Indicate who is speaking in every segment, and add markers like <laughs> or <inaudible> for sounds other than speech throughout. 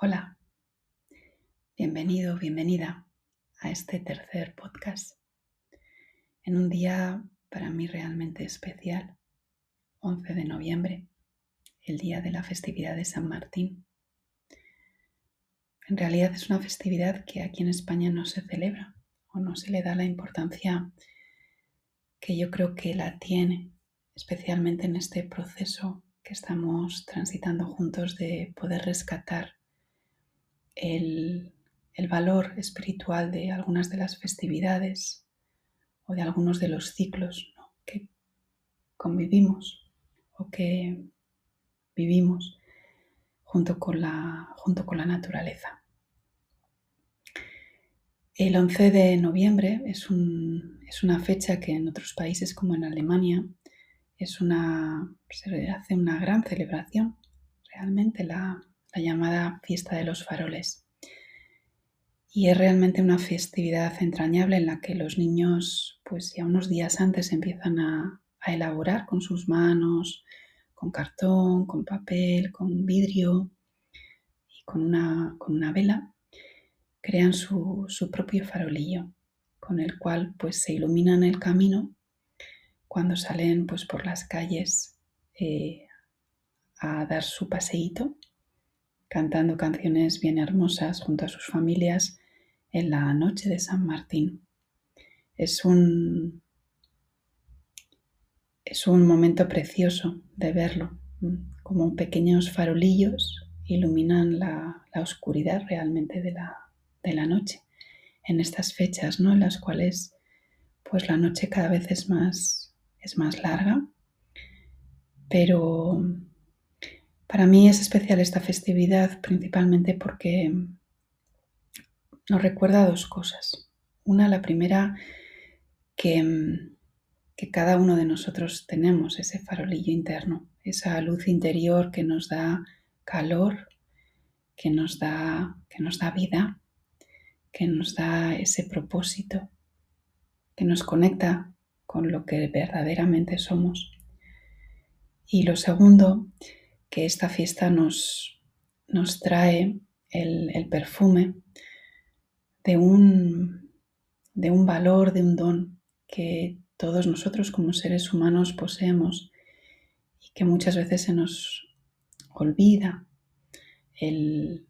Speaker 1: Hola, bienvenido, bienvenida a este tercer podcast en un día para mí realmente especial, 11 de noviembre, el día de la festividad de San Martín. En realidad es una festividad que aquí en España no se celebra o no se le da la importancia que yo creo que la tiene, especialmente en este proceso que estamos transitando juntos de poder rescatar el, valor espiritual de algunas de las festividades o de algunos de los ciclos que convivimos o que vivimos junto con la, junto con la naturaleza. El 11 de noviembre es, es, una fecha que en otros países como en Alemania es una, se hace una gran celebración, realmente la, la llamada fiesta de los faroles. Y es realmente una festividad entrañable en la que los niños, pues ya unos días antes empiezan a, elaborar con sus manos, con cartón, con papel, con vidrio y con una, con una vela, crean su, propio farolillo, con el cual pues se iluminan el camino cuando salen pues por las calles eh, a dar su paseíto cantando canciones bien hermosas junto a sus familias en la noche de San Martín. Es un, es un momento precioso de verlo, como pequeños farolillos iluminan la, oscuridad realmente de la, de la, noche en estas fechas, ¿no? En las cuales pues la noche cada vez es más, es más larga, pero para mí es especial esta festividad principalmente porque nos recuerda dos cosas. Una, la primera, que, cada uno de nosotros tenemos ese farolillo interno, esa luz interior que nos da calor, que nos da, que nos da vida, que nos da ese propósito, que nos conecta con lo que verdaderamente somos. Y lo segundo que esta fiesta nos, nos trae el, perfume de un, de un valor, de un don que todos nosotros como seres humanos poseemos y que muchas veces se nos olvida el,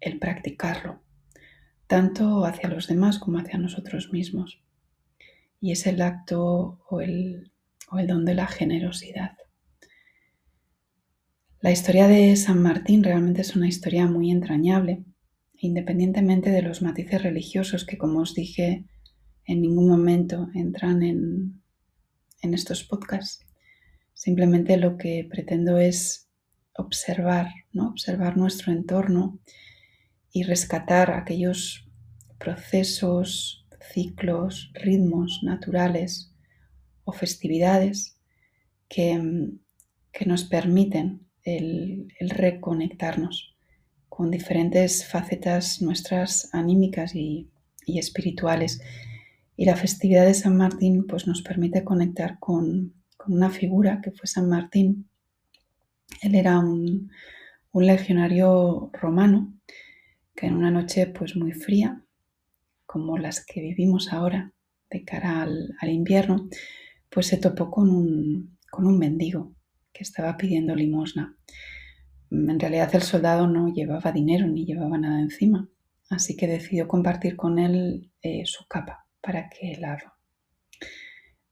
Speaker 1: el practicarlo, tanto hacia los demás como hacia nosotros mismos. Y es el acto o el, o el don de la generosidad. La historia de San Martín realmente es una historia muy entrañable, independientemente de los matices religiosos que, como os dije, en ningún momento entran en, estos podcasts. Simplemente lo que pretendo es observar, ¿no? observar nuestro entorno y rescatar aquellos procesos, ciclos, ritmos naturales o festividades que, que nos permiten el, reconectarnos con diferentes facetas nuestras anímicas y, espirituales. Y la festividad de San Martín pues, nos permite conectar con, una figura que fue San Martín. Él era un, legionario romano que en una noche pues, muy fría, como las que vivimos ahora de cara al, invierno, pues se topó con un, con un mendigo que estaba pidiendo limosna. En realidad el soldado no llevaba dinero ni llevaba nada encima, así que decidió compartir con él eh, su capa para que la,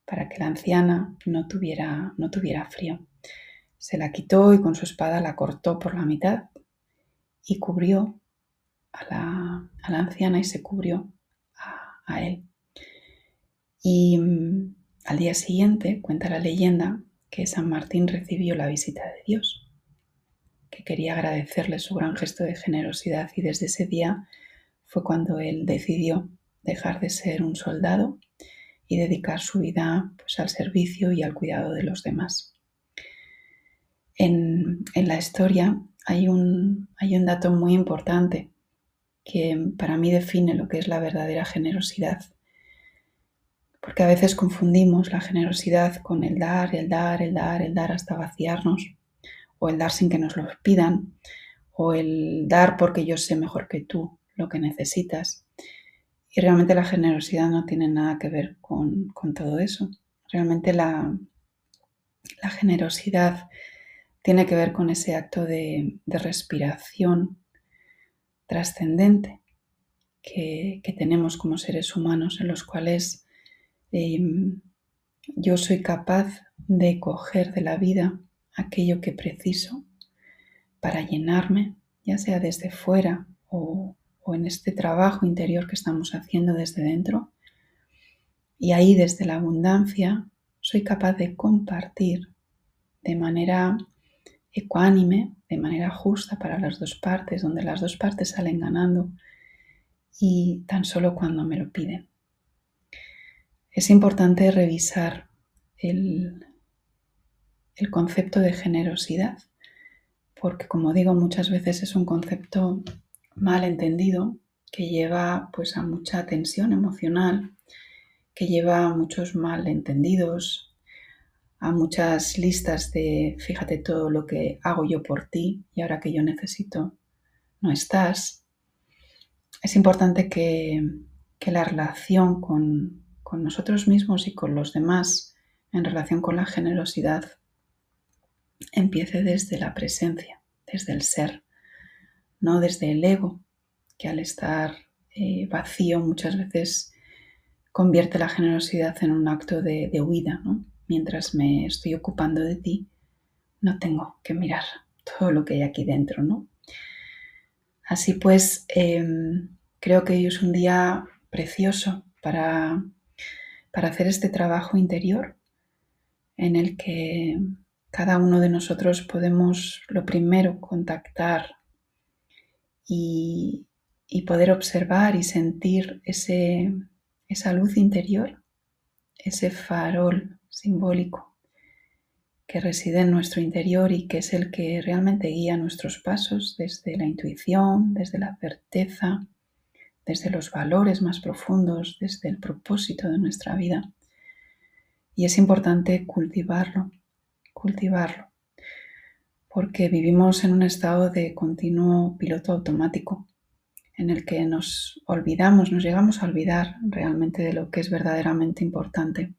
Speaker 1: para que la anciana no tuviera, no tuviera frío. Se la quitó y con su espada la cortó por la mitad y cubrió a la, anciana y se cubrió a, a él. Y mm, al día siguiente, cuenta la leyenda, que San Martín recibió la visita de Dios, que quería agradecerle su gran gesto de generosidad y desde ese día fue cuando él decidió dejar de ser un soldado y dedicar su vida pues, al servicio y al cuidado de los demás. En, en la historia hay un, hay un dato muy importante que para mí define lo que es la verdadera generosidad porque a veces confundimos la generosidad con el dar, el dar, el dar, el dar hasta vaciarnos, o el dar sin que nos lo pidan, o el dar porque yo sé mejor que tú lo que necesitas. Y realmente la generosidad no tiene nada que ver con, todo eso. Realmente la, la, generosidad tiene que ver con ese acto de, respiración trascendente que, tenemos como seres humanos, en los cuales em, yo soy capaz de coger de la vida aquello que preciso para llenarme, ya sea desde fuera o, en este trabajo interior que estamos haciendo desde dentro. Y ahí desde la abundancia soy capaz de compartir de manera ecuánime, de manera justa para las dos partes, donde las dos partes salen ganando y tan solo cuando me lo piden. Es importante revisar el, concepto de generosidad porque como digo muchas veces es un concepto mal entendido que lleva pues a mucha tensión emocional, que lleva a muchos malentendidos, a muchas listas de fíjate todo lo que hago yo por ti y ahora que yo necesito no estás. Es importante que, la relación con, con nosotros mismos y con los demás en relación con la generosidad empiece desde la presencia, desde el ser, no desde el ego, que al estar eh, vacío muchas veces convierte la generosidad en un acto de, huida. Mientras me estoy ocupando de ti, no tengo que mirar todo lo que hay aquí dentro. ¿no? Así pues, em, creo que hoy es un día precioso para, para hacer este trabajo interior en el que cada uno de nosotros podemos lo primero contactar y, poder observar y sentir ese, esa luz interior, ese farol simbólico que reside en nuestro interior y que es el que realmente guía nuestros pasos desde la intuición, desde la certeza, desde los valores más profundos, desde el propósito de nuestra vida. Y es importante cultivarlo cultivarlo, porque vivimos en un estado de continuo piloto automático en el que nos olvidamos, nos llegamos a olvidar realmente de lo que es verdaderamente importante.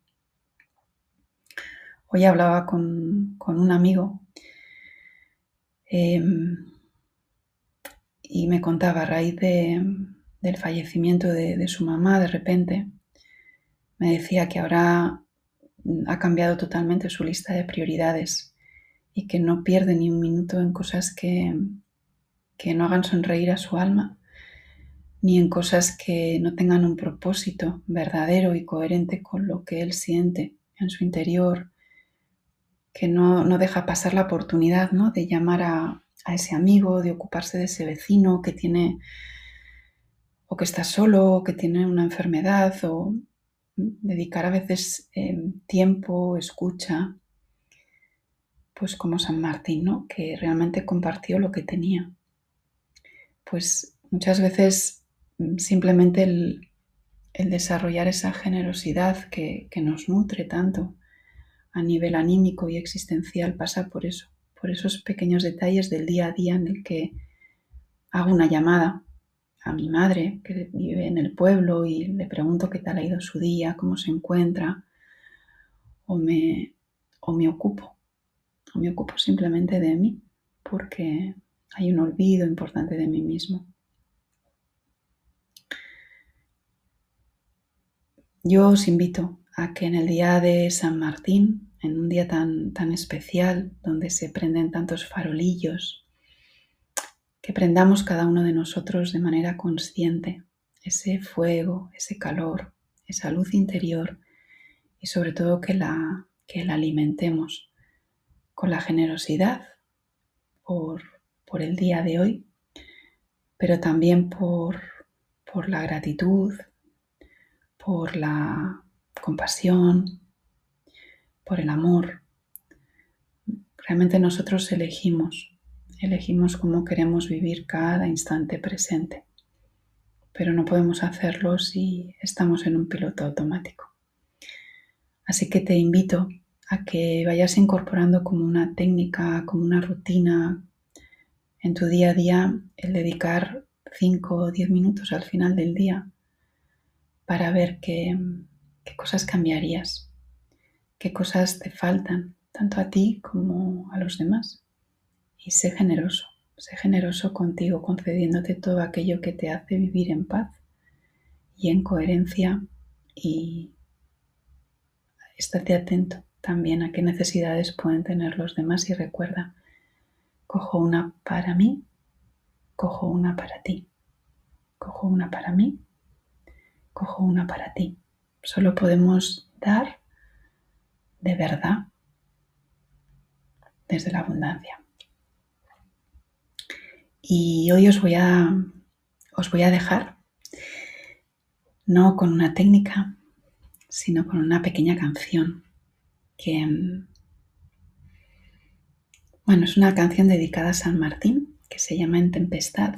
Speaker 1: Hoy hablaba con, un amigo em, y me contaba a raíz del fallecimiento de su mamá de repente, me decía que ahora ha cambiado totalmente su lista de prioridades y que no pierde ni un minuto en cosas que, que no hagan sonreír a su alma, ni en cosas que no tengan un propósito verdadero y coherente con lo que él siente en su interior, que no, no deja pasar la oportunidad ¿no? de llamar a, a ese amigo, de ocuparse de ese vecino que tiene o que está solo, o que tiene una enfermedad, o dedicar a veces em, tiempo, escucha, pues como San Martín, ¿no? Que realmente compartió lo que tenía. Pues muchas veces mm, simplemente el, desarrollar esa generosidad que, que, nos nutre tanto a nivel anímico y existencial pasa por eso, por esos pequeños detalles del día a día en el que hago una llamada a mi madre que vive en el pueblo y le pregunto qué tal ha ido su día, cómo se encuentra, o me, o me ocupo, o me ocupo simplemente de mí, porque hay un olvido importante de mí mismo. Yo os invito a que en el día de San Martín, en un día tan, tan especial, donde se prenden tantos farolillos, que prendamos cada uno de nosotros de manera consciente ese fuego, ese calor, esa luz interior y sobre todo que la, que la alimentemos con la generosidad por, por el día de hoy, pero también por, por la gratitud, por la compasión, por el amor. Realmente nosotros elegimos elegimos cómo queremos vivir cada instante presente, pero no podemos hacerlo si estamos en un piloto automático. Así que te invito a que vayas incorporando como una técnica, como una rutina, en tu día a día el dedicar 5 o 10 minutos al final del día para ver qué, qué cosas cambiarías, qué cosas te faltan, tanto a ti como a los demás. Y sé generoso, sé generoso contigo, concediéndote todo aquello que te hace vivir en paz y en coherencia y estate atento también a qué necesidades pueden tener los demás y recuerda, cojo una para mí, cojo una para ti, cojo una para mí, cojo una para ti. Solo podemos dar de verdad desde la abundancia. Y hoy os voy a, os voy a dejar no con una técnica, sino con una pequeña canción que, bueno, es una canción dedicada a San Martín que se llama En Tempestad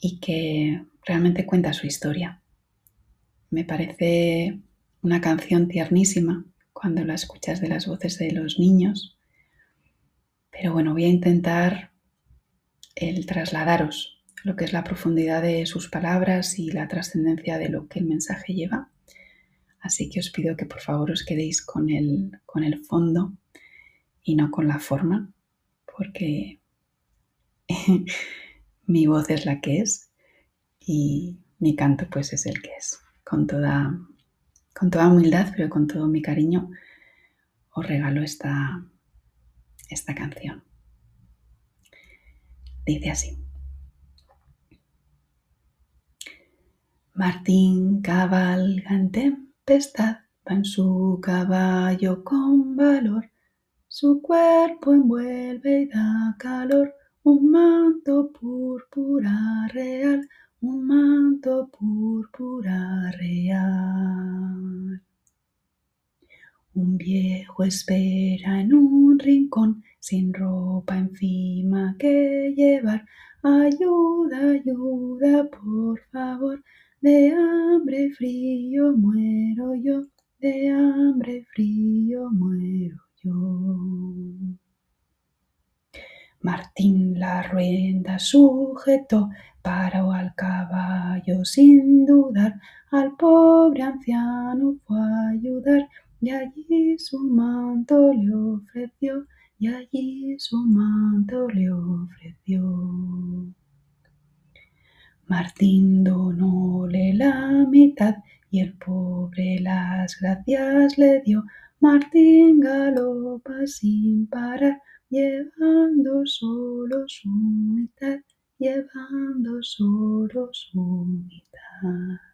Speaker 1: y que realmente cuenta su historia. Me parece una canción tiernísima cuando la escuchas de las voces de los niños, pero bueno, voy a intentar el trasladaros lo que es la profundidad de sus palabras y la trascendencia de lo que el mensaje lleva. Así que os pido que por favor os quedéis con el, con el fondo y no con la forma, porque <laughs> mi voz es la que es y mi canto pues es el que es. Con toda, con toda humildad, pero con todo mi cariño, os regalo esta, esta canción. Dice así. Martín cabalga en tempestad, va en su caballo con valor, su cuerpo envuelve y da calor, un manto púrpura real, un manto púrpura real. Un viejo espera en un rincón, sin ropa encima que llevar. Ayuda, ayuda, por favor. De hambre frío muero yo, de hambre frío muero yo. Martín la rueda sujetó, paró al caballo sin dudar, al pobre anciano fue a ayudar, y allí su manto le ofreció, y allí su manto le ofreció. Martín donóle la mitad y el pobre las gracias le dio. Martín galopa sin parar, llevando solo su mitad, llevando solo su mitad.